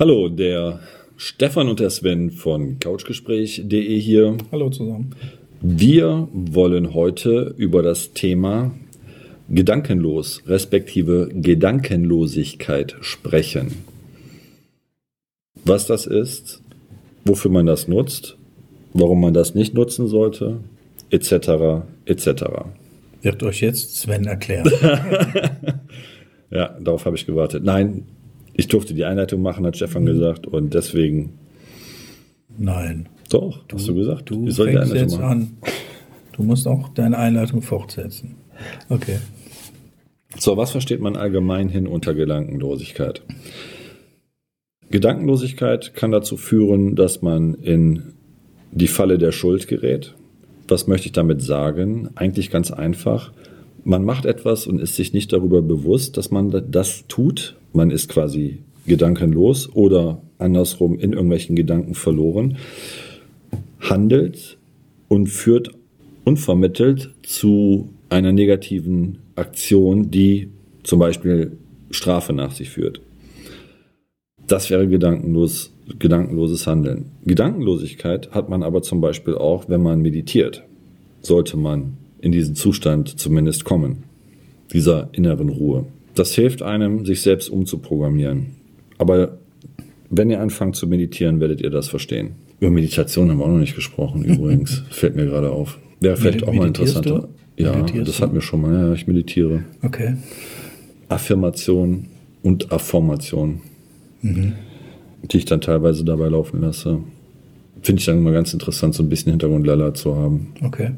Hallo, der Stefan und der Sven von Couchgespräch.de hier. Hallo zusammen. Wir wollen heute über das Thema Gedankenlos respektive Gedankenlosigkeit sprechen. Was das ist, wofür man das nutzt, warum man das nicht nutzen sollte, etc. etc. Wird euch jetzt Sven erklären. ja, darauf habe ich gewartet. Nein, ich durfte die Einleitung machen, hat Stefan gesagt, und deswegen. Nein. Doch, du, hast du gesagt. Du ich soll fängst jetzt machen. an. Du musst auch deine Einleitung fortsetzen. Okay. So, was versteht man allgemein hin unter Gedankenlosigkeit? Gedankenlosigkeit kann dazu führen, dass man in die Falle der Schuld gerät. Was möchte ich damit sagen? Eigentlich ganz einfach. Man macht etwas und ist sich nicht darüber bewusst, dass man das tut. Man ist quasi gedankenlos oder andersrum in irgendwelchen Gedanken verloren, handelt und führt unvermittelt zu einer negativen Aktion, die zum Beispiel Strafe nach sich führt. Das wäre gedankenlos, gedankenloses Handeln. Gedankenlosigkeit hat man aber zum Beispiel auch, wenn man meditiert. Sollte man in diesen Zustand zumindest kommen, dieser inneren Ruhe. Das hilft einem, sich selbst umzuprogrammieren. Aber wenn ihr anfangt zu meditieren, werdet ihr das verstehen. Über Meditation haben wir auch noch nicht gesprochen, übrigens. Fällt mir gerade auf. Wäre vielleicht auch mal interessanter. Ja, das hatten wir schon mal. Ja, ich meditiere. Okay. Affirmation und Affirmation, mhm. die ich dann teilweise dabei laufen lasse. Finde ich dann immer ganz interessant, so ein bisschen Hintergrundlala zu haben. Okay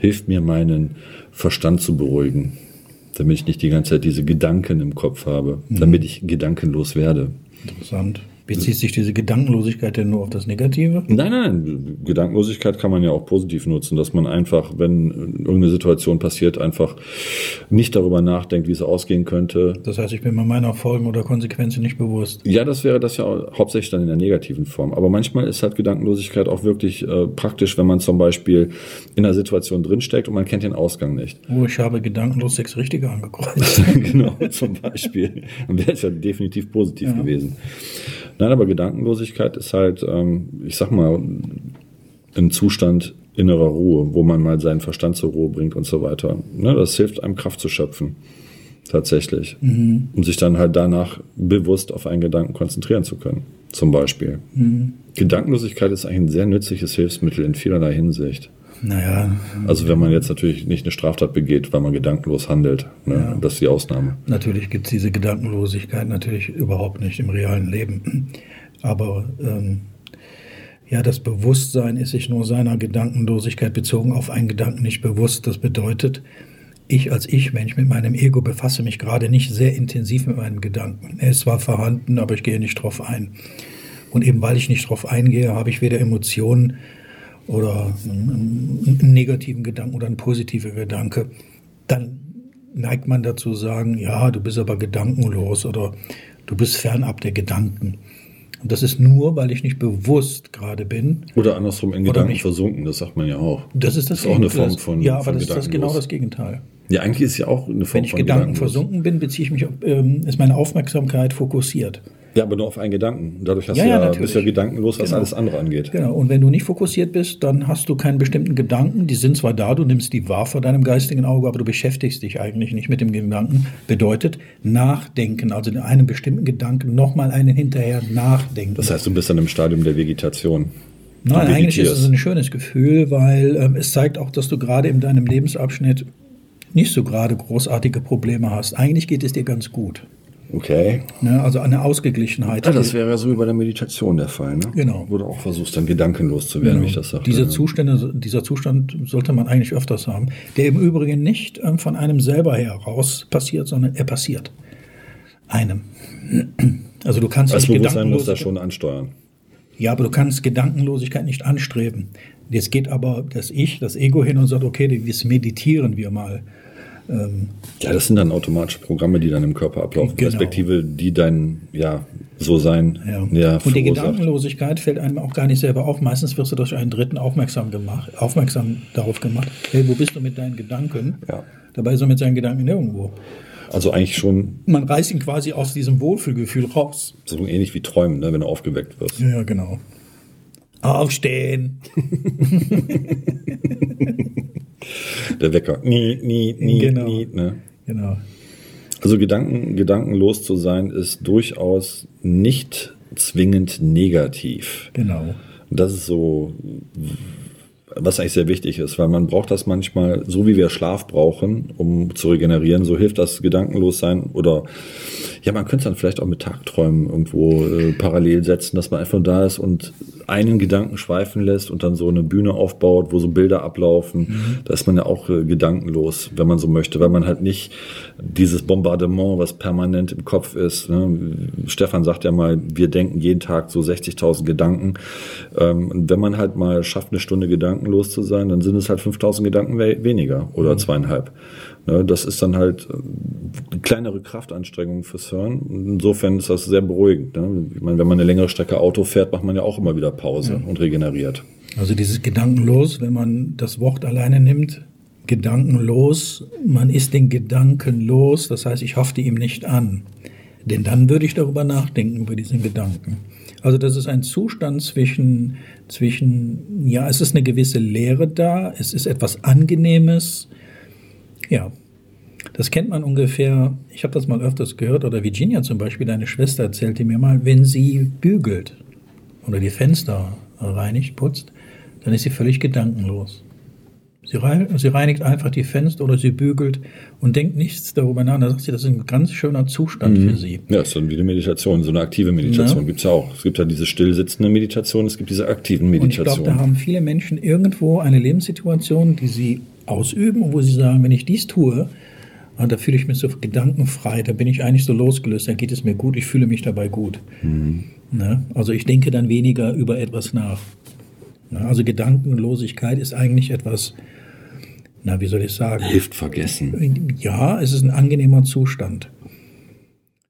hilft mir, meinen Verstand zu beruhigen, damit ich nicht die ganze Zeit diese Gedanken im Kopf habe, mhm. damit ich gedankenlos werde. Interessant. Bezieht sich diese Gedankenlosigkeit denn nur auf das Negative? Nein, nein, Gedankenlosigkeit kann man ja auch positiv nutzen, dass man einfach, wenn irgendeine Situation passiert, einfach nicht darüber nachdenkt, wie es ausgehen könnte. Das heißt, ich bin mir meiner Folgen oder Konsequenzen nicht bewusst. Ja, das wäre das ja hauptsächlich dann in der negativen Form. Aber manchmal ist halt Gedankenlosigkeit auch wirklich äh, praktisch, wenn man zum Beispiel in einer Situation drinsteckt und man kennt den Ausgang nicht. Oh, ich habe gedankenlos sechs Richtige angekreuzt. genau, zum Beispiel. Dann wäre es ja definitiv positiv ja. gewesen. Nein, aber Gedankenlosigkeit ist halt, ähm, ich sag mal, ein Zustand innerer Ruhe, wo man mal seinen Verstand zur Ruhe bringt und so weiter. Ne, das hilft einem Kraft zu schöpfen. Tatsächlich. Mhm. Um sich dann halt danach bewusst auf einen Gedanken konzentrieren zu können. Zum Beispiel. Mhm. Gedankenlosigkeit ist eigentlich ein sehr nützliches Hilfsmittel in vielerlei Hinsicht. Naja. Also wenn man jetzt natürlich nicht eine Straftat begeht, weil man gedankenlos handelt. Ne? Ja. Das ist die Ausnahme. Natürlich gibt es diese Gedankenlosigkeit natürlich überhaupt nicht im realen Leben. Aber ähm, ja, das Bewusstsein ist sich nur seiner Gedankenlosigkeit bezogen auf einen Gedanken nicht bewusst. Das bedeutet, ich als Ich-Mensch mit meinem Ego befasse mich gerade nicht sehr intensiv mit meinem Gedanken. Er ist zwar vorhanden, aber ich gehe nicht drauf ein. Und eben weil ich nicht drauf eingehe, habe ich weder Emotionen oder einen, einen negativen Gedanken oder einen positiven Gedanke, dann neigt man dazu sagen, ja, du bist aber gedankenlos oder du bist fernab der Gedanken. Und das ist nur, weil ich nicht bewusst gerade bin. Oder andersrum in Gedanken nicht, versunken, das sagt man ja auch. Das ist das, das ist auch eine Form von Ja, aber von das ist das genau das Gegenteil. Ja, eigentlich ist ja auch eine Form Wenn ich von Gedanken versunken bin, beziehe ich mich, ähm, ist meine Aufmerksamkeit fokussiert. Ja, aber nur auf einen Gedanken. Dadurch hast ja, du ja, ja bist ja gedankenlos, was genau. alles andere angeht. Genau. Und wenn du nicht fokussiert bist, dann hast du keinen bestimmten Gedanken. Die sind zwar da, du nimmst die wahr vor deinem geistigen Auge, aber du beschäftigst dich eigentlich nicht mit dem Gedanken. Bedeutet nachdenken, also in einem bestimmten Gedanken nochmal einen hinterher nachdenken. Das heißt, du bist dann im Stadium der Vegetation. Nein, eigentlich ist es ein schönes Gefühl, weil ähm, es zeigt auch, dass du gerade in deinem Lebensabschnitt nicht so gerade großartige Probleme hast. Eigentlich geht es dir ganz gut. Okay. Ne, also eine Ausgeglichenheit. Ja, das wäre ja so wie bei der Meditation der Fall. Ne? Genau. Wo du auch versuchst, dann gedankenlos zu werden, genau. wie ich das sage. Diese Zustände, dieser Zustand sollte man eigentlich öfters haben, der im Übrigen nicht ähm, von einem selber heraus passiert, sondern er passiert einem. Also du kannst das Bewusstsein muss da schon ansteuern. Ja, aber du kannst Gedankenlosigkeit nicht anstreben. Jetzt geht aber das Ich, das Ego hin und sagt, okay, das meditieren wir mal. Ähm, ja, das sind dann automatische Programme, die dann im Körper ablaufen, genau. respektive die dein ja so sein. Ja. Ja, und die Gedankenlosigkeit fällt einem auch gar nicht selber auf. Meistens wirst du durch einen Dritten aufmerksam gemacht, aufmerksam darauf gemacht. Hey, wo bist du mit deinen Gedanken? Ja. Dabei ist er mit seinen Gedanken nirgendwo. Also eigentlich schon. Man reißt ihn quasi aus diesem Wohlfühlgefühl raus. So ähnlich wie Träumen, ne, wenn du aufgeweckt wirst. Ja, genau. Aufstehen. Der Wecker. Nie, nie, nie, Genau. nie. Ne? Genau. Also Gedanken, gedankenlos zu sein ist durchaus nicht zwingend negativ. Genau. Das ist so, was eigentlich sehr wichtig ist, weil man braucht das manchmal, so wie wir Schlaf brauchen, um zu regenerieren, so hilft das gedankenlos sein oder ja, man könnte es dann vielleicht auch mit Tagträumen irgendwo äh, parallel setzen, dass man einfach da ist und einen Gedanken schweifen lässt und dann so eine Bühne aufbaut, wo so Bilder ablaufen. Da ist man ja auch äh, gedankenlos, wenn man so möchte, weil man halt nicht dieses Bombardement, was permanent im Kopf ist. Ne? Stefan sagt ja mal, wir denken jeden Tag so 60.000 Gedanken. Ähm, und wenn man halt mal schafft, eine Stunde gedankenlos zu sein, dann sind es halt 5.000 Gedanken we weniger oder zweieinhalb. Ne? Das ist dann halt äh, eine kleinere Kraftanstrengung fürs Hören. Insofern ist das sehr beruhigend. Ne? Ich meine, wenn man eine längere Strecke Auto fährt, macht man ja auch immer wieder Pause und regeneriert. Also dieses Gedankenlos, wenn man das Wort alleine nimmt, gedankenlos, man ist den Gedanken los, das heißt, ich hafte ihm nicht an. Denn dann würde ich darüber nachdenken, über diesen Gedanken. Also das ist ein Zustand zwischen, zwischen, ja, es ist eine gewisse Leere da, es ist etwas Angenehmes. Ja, das kennt man ungefähr, ich habe das mal öfters gehört, oder Virginia zum Beispiel, deine Schwester erzählte mir mal, wenn sie bügelt oder die Fenster reinigt, putzt, dann ist sie völlig gedankenlos. Sie, rei sie reinigt einfach die Fenster oder sie bügelt und denkt nichts darüber nach. Da sagt sie, das ist ein ganz schöner Zustand für sie. Ja, ist dann wie eine Meditation, so eine aktive Meditation Ja. gibt's ja auch. Es gibt ja diese stillsitzende Meditation, es gibt diese aktiven Und ich glaube, da Meditationen. haben viele Menschen irgendwo eine Lebenssituation, die sie ausüben und wo sie sagen, wenn ich dies tue, ah, da fühle ich mich so gedankenfrei, da bin ich eigentlich so losgelöst, da geht es mir gut, ich fühle mich dabei gut. Ne? Also ich denke dann weniger über etwas nach. Ne? Also Gedankenlosigkeit ist eigentlich etwas, na, wie soll ich sagen? Hilft vergessen. Ja, es ist ein angenehmer Zustand.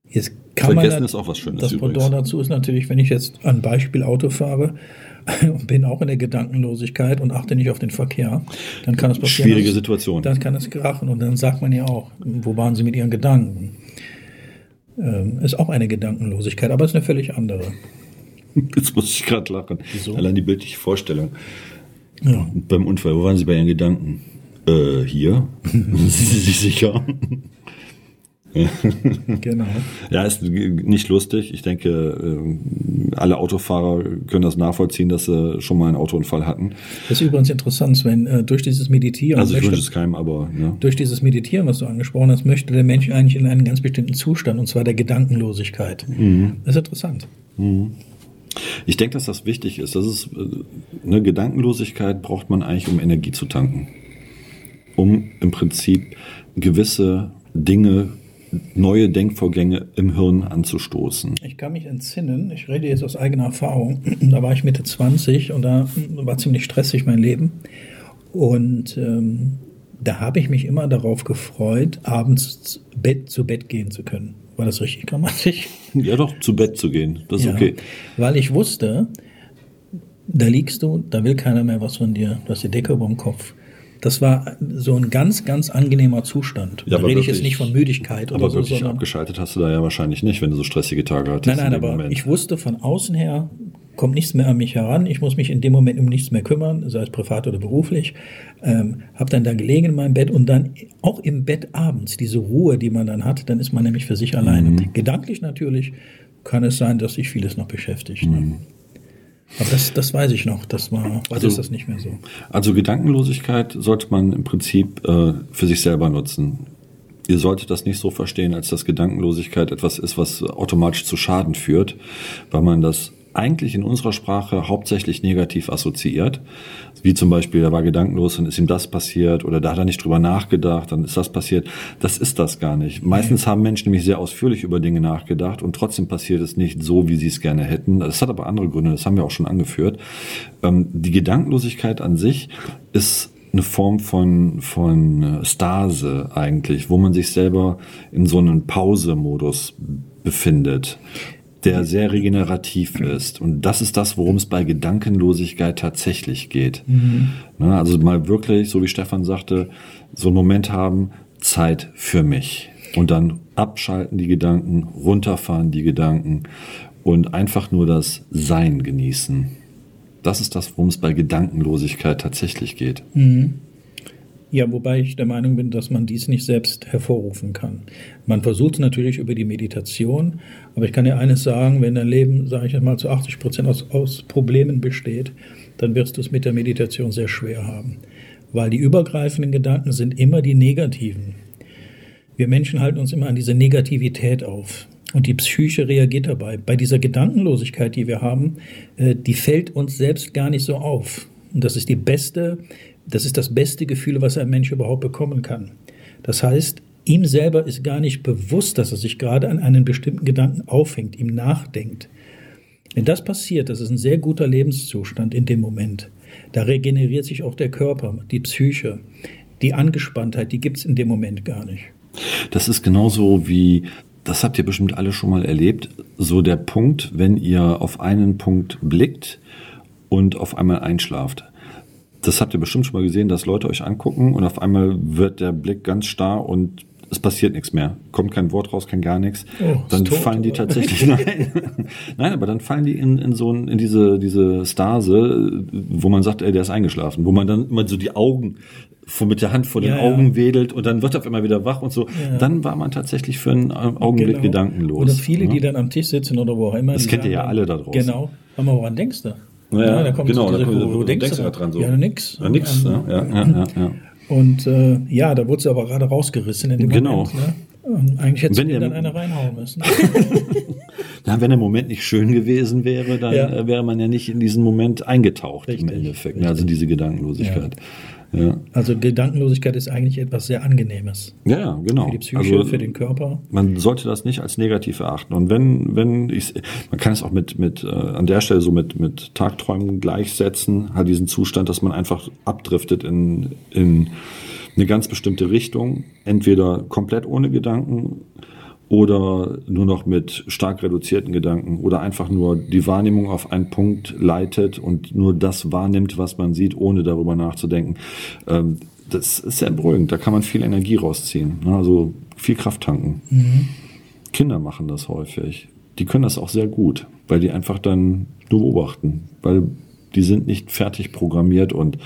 Jetzt kann Vergessen man, ist auch was Schönes Das übrigens. Pendant dazu ist natürlich, wenn ich jetzt an Beispiel Auto fahre und bin auch in der Gedankenlosigkeit und achte nicht auf den Verkehr, dann kann es passieren. Schwierige dass- Situation. Dann kann es krachen und dann sagt man ja auch, wo waren Sie mit Ihren Gedanken? Ähm, ist auch eine Gedankenlosigkeit, aber ist eine völlig andere. Jetzt muss ich gerade lachen. Wieso? Allein die bildliche Vorstellung. Ja. Beim Unfall, wo waren Sie bei Ihren Gedanken? Äh, hier? Sind Sie sich sicher? Genau. Ja, ist nicht lustig. Ich denke, äh, alle Autofahrer können das nachvollziehen, dass sie schon mal einen Autounfall hatten. Das ist übrigens interessant, Sven, äh, durch dieses Meditieren. Also ich möchte- wünsche es keinem, aber ne? Durch dieses Meditieren, was du angesprochen hast, möchte der Mensch eigentlich in einen ganz bestimmten Zustand, und zwar der Gedankenlosigkeit. Das ist interessant. Ich denke, dass das wichtig ist. Das ist äh, eine Gedankenlosigkeit braucht man eigentlich, um Energie zu tanken. Um im Prinzip gewisse Dinge, neue Denkvorgänge im Hirn anzustoßen. Ich kann mich entsinnen, ich rede jetzt aus eigener Erfahrung, da war ich Mitte 20 und da war ziemlich stressig mein Leben. Und ähm, da habe ich mich immer darauf gefreut, abends zu Bett, zu Bett gehen zu können. War das richtig grammatisch? Ja, doch, zu Bett zu gehen. Das ist Ja, okay. Weil ich wusste, da liegst du, da will keiner mehr was von dir, du hast die Decke über dem Kopf. Das war so ein ganz, ganz angenehmer Zustand. Ja, da aber rede ich jetzt wirklich- nicht von Müdigkeit oder Aber so, wirklich sondern abgeschaltet hast du da ja wahrscheinlich nicht, wenn du so stressige Tage hattest. Nein, nein, aber Moment. ich wusste von außen her, kommt nichts mehr an mich heran. Ich muss mich in dem Moment um nichts mehr kümmern, sei es privat oder beruflich. Ähm, hab dann da gelegen in meinem Bett und dann auch im Bett abends, diese Ruhe, die man dann hat, dann ist man nämlich für sich alleine. Mhm. Gedanklich natürlich kann es sein, dass sich vieles noch beschäftigt. Mhm. Ne? Aber das, das weiß ich noch. Das war, Also- ist das nicht mehr so. Also Gedankenlosigkeit sollte man im Prinzip äh, für sich selber nutzen. Ihr solltet das nicht so verstehen, als dass Gedankenlosigkeit etwas ist, was automatisch zu Schaden führt, weil man das eigentlich in unserer Sprache hauptsächlich negativ assoziiert. Wie zum Beispiel, er war gedankenlos, dann ist ihm das passiert oder da hat er nicht drüber nachgedacht, dann ist das passiert. Das ist das gar nicht. Meistens haben Menschen nämlich sehr ausführlich über Dinge nachgedacht und trotzdem passiert es nicht so, wie sie es gerne hätten. Das hat aber andere Gründe, das haben wir auch schon angeführt. Ähm, die Gedankenlosigkeit an sich ist eine Form von, von Stase eigentlich, wo man sich selber in so einem Pause-Modus befindet, der sehr regenerativ ist. Und das ist das, worum es bei Gedankenlosigkeit tatsächlich geht. Ne, also mal wirklich, so wie Stefan sagte, so einen Moment haben, Zeit für mich. Und dann abschalten die Gedanken, runterfahren die Gedanken und einfach nur das Sein genießen. Das ist das, worum es bei Gedankenlosigkeit tatsächlich geht. Mhm. Ja, wobei ich der Meinung bin, dass man dies nicht selbst hervorrufen kann. Man versucht es natürlich über die Meditation, aber ich kann dir eines sagen, wenn dein Leben, sage ich mal, zu 80 Prozent aus, aus Problemen besteht, dann wirst du es mit der Meditation sehr schwer haben. Weil die übergreifenden Gedanken sind immer die negativen. Wir Menschen halten uns immer an diese Negativität auf. Und die Psyche reagiert dabei. Bei dieser Gedankenlosigkeit, die wir haben, äh, die fällt uns selbst gar nicht so auf. Und das ist die beste das ist das beste Gefühl, was ein Mensch überhaupt bekommen kann. Das heißt, ihm selber ist gar nicht bewusst, dass er sich gerade an einen bestimmten Gedanken aufhängt, ihm nachdenkt. Wenn das passiert, das ist ein sehr guter Lebenszustand in dem Moment. Da regeneriert sich auch der Körper, die Psyche. Die Angespanntheit, die gibt es in dem Moment gar nicht. Das ist genauso wie, das habt ihr bestimmt alle schon mal erlebt, so der Punkt, wenn ihr auf einen Punkt blickt und auf einmal einschlaft das habt ihr bestimmt schon mal gesehen, dass Leute euch angucken und auf einmal wird der Blick ganz starr und es passiert nichts mehr. Kommt kein Wort raus, kein gar nichts. Oh, dann tot, fallen die tatsächlich, nein, nein, aber dann fallen die in, in so ein, in diese, diese Stase, wo man sagt, ey, der ist eingeschlafen, wo man dann immer so die Augen vor, mit der Hand vor den ja, Augen ja. wedelt und dann wird er auf einmal wieder wach und so. Ja. Dann war man tatsächlich für einen Augenblick genau. gedankenlos. Oder viele, die dann am Tisch sitzen oder wo auch immer. Das kennt ihr ja alle da draußen. Genau. Aber woran denkst du? Ja, ja da kommt genau, diese, da kommt, wo, wo denkst, du dran so? Ja, nix. Ja, nix, ja, ja, ja, ja. Und äh, ja, da wurde sie aber gerade rausgerissen in dem genau. Moment. Ne? Eigentlich hätte sie dann eine reinhauen müssen. ja, wenn der Moment nicht schön gewesen wäre, dann ja. Äh, wäre man ja nicht in diesen Moment eingetaucht richtig, im Endeffekt. Richtig. Also diese Gedankenlosigkeit. Ja. Ja. Also Gedankenlosigkeit ist eigentlich etwas sehr Angenehmes. Ja, genau. Für die Psyche, also, für den Körper. Man sollte das nicht als negativ erachten. Und wenn, wenn ich, man kann es auch mit, mit, äh, an der Stelle so mit, mit Tagträumen gleichsetzen, halt diesen Zustand, dass man einfach abdriftet in, in eine ganz bestimmte Richtung. Entweder komplett ohne Gedanken oder nur noch mit stark reduzierten Gedanken oder einfach nur die Wahrnehmung auf einen Punkt leitet und nur das wahrnimmt, was man sieht, ohne darüber nachzudenken. Ähm, das ist sehr beruhigend. Da kann man viel Energie rausziehen. Ne? Also viel Kraft tanken. Mhm. Kinder machen das häufig. Die können das auch sehr gut, weil die einfach dann nur beobachten, weil die sind nicht fertig programmiert und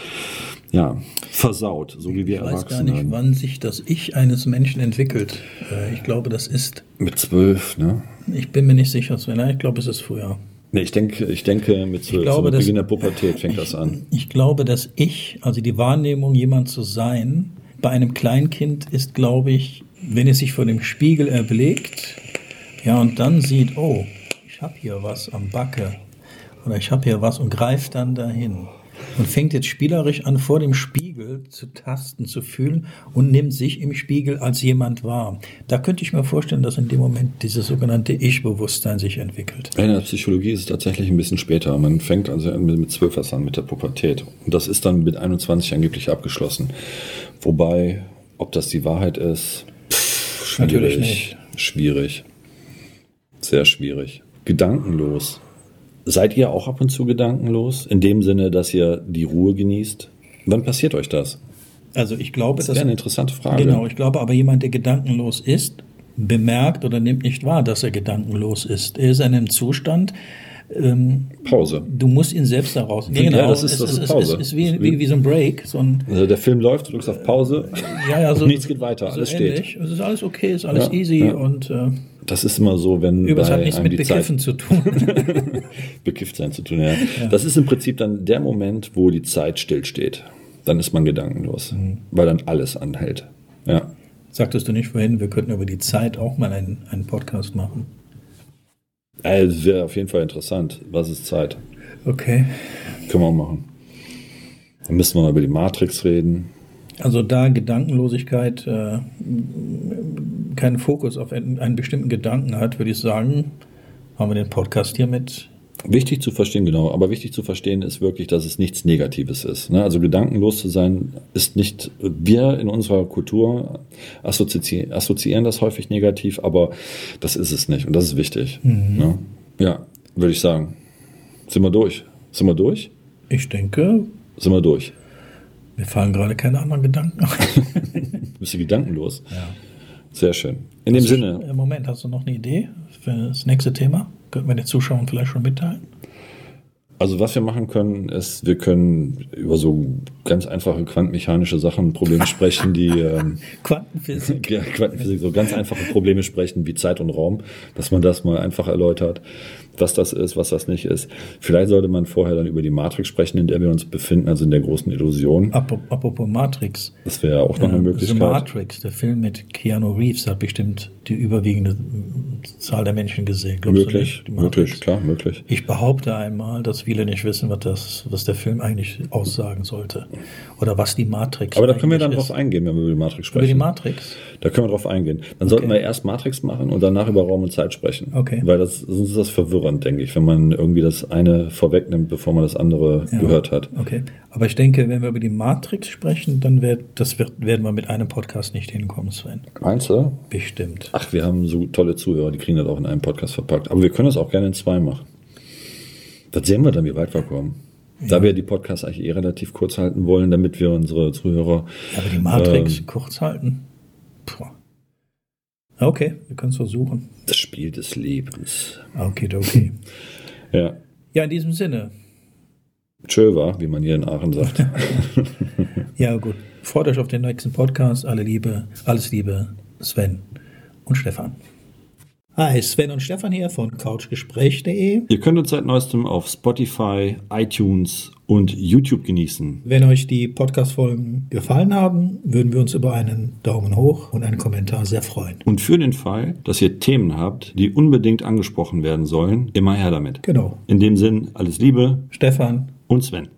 ja, versaut, so wie wir Erwachsenen. Ich weiß gar nicht, wann sich das Ich eines Menschen entwickelt. Äh, ich glaube, das ist. Mit zwölf, ne? Ich bin mir nicht sicher, Sven. Ich glaube, es ist früher. Nee, ich denke, ich denke mit zwölf, glaube, so mit Beginn der Pubertät fängt ich, das an. Ich glaube, dass Ich, also die Wahrnehmung, jemand zu sein, bei einem Kleinkind ist, glaube ich, wenn es sich vor dem Spiegel erblickt, ja, und dann sieht, oh, ich habe hier was am Backe oder ich habe hier was und greift dann dahin und fängt jetzt spielerisch an, vor dem Spiegel zu tasten, zu fühlen und nimmt sich im Spiegel als jemand wahr. Da könnte ich mir vorstellen, dass in dem Moment dieses sogenannte Ich-Bewusstsein sich entwickelt. In der Psychologie ist es tatsächlich ein bisschen später. Man fängt also mit zwölf erst an mit der Pubertät. Und das ist dann mit 21 angeblich abgeschlossen. Wobei, ob das die Wahrheit ist, pff, schwierig. Schwierig. Sehr schwierig. Gedankenlos. Seid ihr auch ab und zu gedankenlos? In dem Sinne, dass ihr die Ruhe genießt? Wann passiert euch das? Also ich glaube, das wäre eine interessante Frage. Genau, ich glaube aber jemand, der gedankenlos ist, bemerkt oder nimmt nicht wahr, dass er gedankenlos ist. Er ist in einem Zustand, ähm, Pause. Du musst ihn selbst daraus. Ja, genau, das ist, das ist, ist Pause. Es ist, wie, wie, wie, so ein Break. So ein, also der Film läuft, du drückst auf Pause, ja, ja, so, nichts geht weiter, so alles ähnlich. steht. Es ist alles okay, es ist alles ja, easy ja. und äh, das ist immer so, wenn Übrigens hat nichts mit Bekiffen Zeit, zu tun. Bekifft sein zu tun, ja. ja. Das ist im Prinzip dann der Moment, wo die Zeit stillsteht. Dann ist man gedankenlos, mhm. weil dann alles anhält. Ja. Sagtest du nicht vorhin, wir könnten über die Zeit auch mal einen, einen Podcast machen? Also wäre auf jeden Fall interessant. Was ist Zeit? Okay. Können wir auch machen. Dann müssen wir mal über die Matrix reden. Also da Gedankenlosigkeit äh, keinen Fokus auf einen, einen bestimmten Gedanken hat, würde ich sagen, haben wir den Podcast hiermit Wichtig zu verstehen, genau. Aber wichtig zu verstehen ist wirklich, dass es nichts Negatives ist. Ne? Also gedankenlos zu sein ist nicht, wir in unserer Kultur assozi assoziieren das häufig negativ, aber das ist es nicht. Und das ist wichtig. Mhm. Ne? Ja, würde ich sagen. Sind wir durch? Sind wir durch? Ich denke. Sind wir durch? Mir fallen gerade keine anderen Gedanken Bist du gedankenlos? Ja. Sehr schön. In dem Hast du- Sinne, äh, Moment, hast du noch eine Idee für das nächste Thema? Könnten wir den Zuschauern vielleicht schon mitteilen? also was wir machen können, ist, wir können über so ganz einfache quantenmechanische Sachen, Probleme sprechen, die ähm, Quantenphysik. ja, Quantenphysik, so ganz einfache Probleme sprechen wie Zeit und Raum, dass man das mal einfach erläutert, was das ist, was das nicht ist. Vielleicht sollte man vorher dann über die Matrix sprechen, in der wir uns befinden, also in der großen Illusion. Apro- Apropos Matrix. Das wäre auch noch eine The Möglichkeit. Matrix, der Film mit Keanu Reeves, hat bestimmt die überwiegende Zahl der Menschen gesehen. Glaubst Möglich, möglich, klar, möglich. Ich behaupte einmal, dass viele nicht wissen, was, das, was der Film eigentlich aussagen sollte. Oder was die Matrix Aber da können wir dann drauf eingehen, wenn wir über die Matrix Über die sprechen. Matrix? Da können wir drauf eingehen. Dann sollten wir erst Matrix machen und danach über Raum und Zeit sprechen. Okay. Weil das, sonst ist das verwirrend, denke ich, wenn man irgendwie das eine vorwegnimmt, bevor man das andere Ja. gehört hat. Okay. Aber ich denke, wenn wir über die Matrix sprechen, dann wird, das wird, werden wir mit einem Podcast nicht hinkommen, Sven. Meinst du? Bestimmt. Ach, wir haben so tolle Zuhörer, die kriegen das auch in einem Podcast verpackt. Aber wir können das auch gerne in zwei machen. Das sehen wir dann, wie weit wir kommen. Da wir die Podcasts eigentlich eh relativ kurz halten wollen, damit wir unsere Zuhörer. Ja, aber die Matrix Ähm. kurz halten? Puh. Okay, wir können es versuchen. Das Spiel des Lebens. Okay, okay. Ja. Ja, in diesem Sinne. Tschö war, wie man hier in Aachen sagt. Ja, gut. Freut euch auf den nächsten Podcast. Alle Liebe, alles Liebe, Sven und Stefan. Hi, Sven und Stefan hier von couchgespräch.de. Ihr könnt uns seit neuestem auf Spotify, iTunes und YouTube genießen. Wenn euch die Podcast-Folgen gefallen haben, würden wir uns über einen Daumen hoch und einen Kommentar sehr freuen. Und für den Fall, dass ihr Themen habt, die unbedingt angesprochen werden sollen, immer her damit. Genau. In dem Sinn, alles Liebe Stefan, und Sven.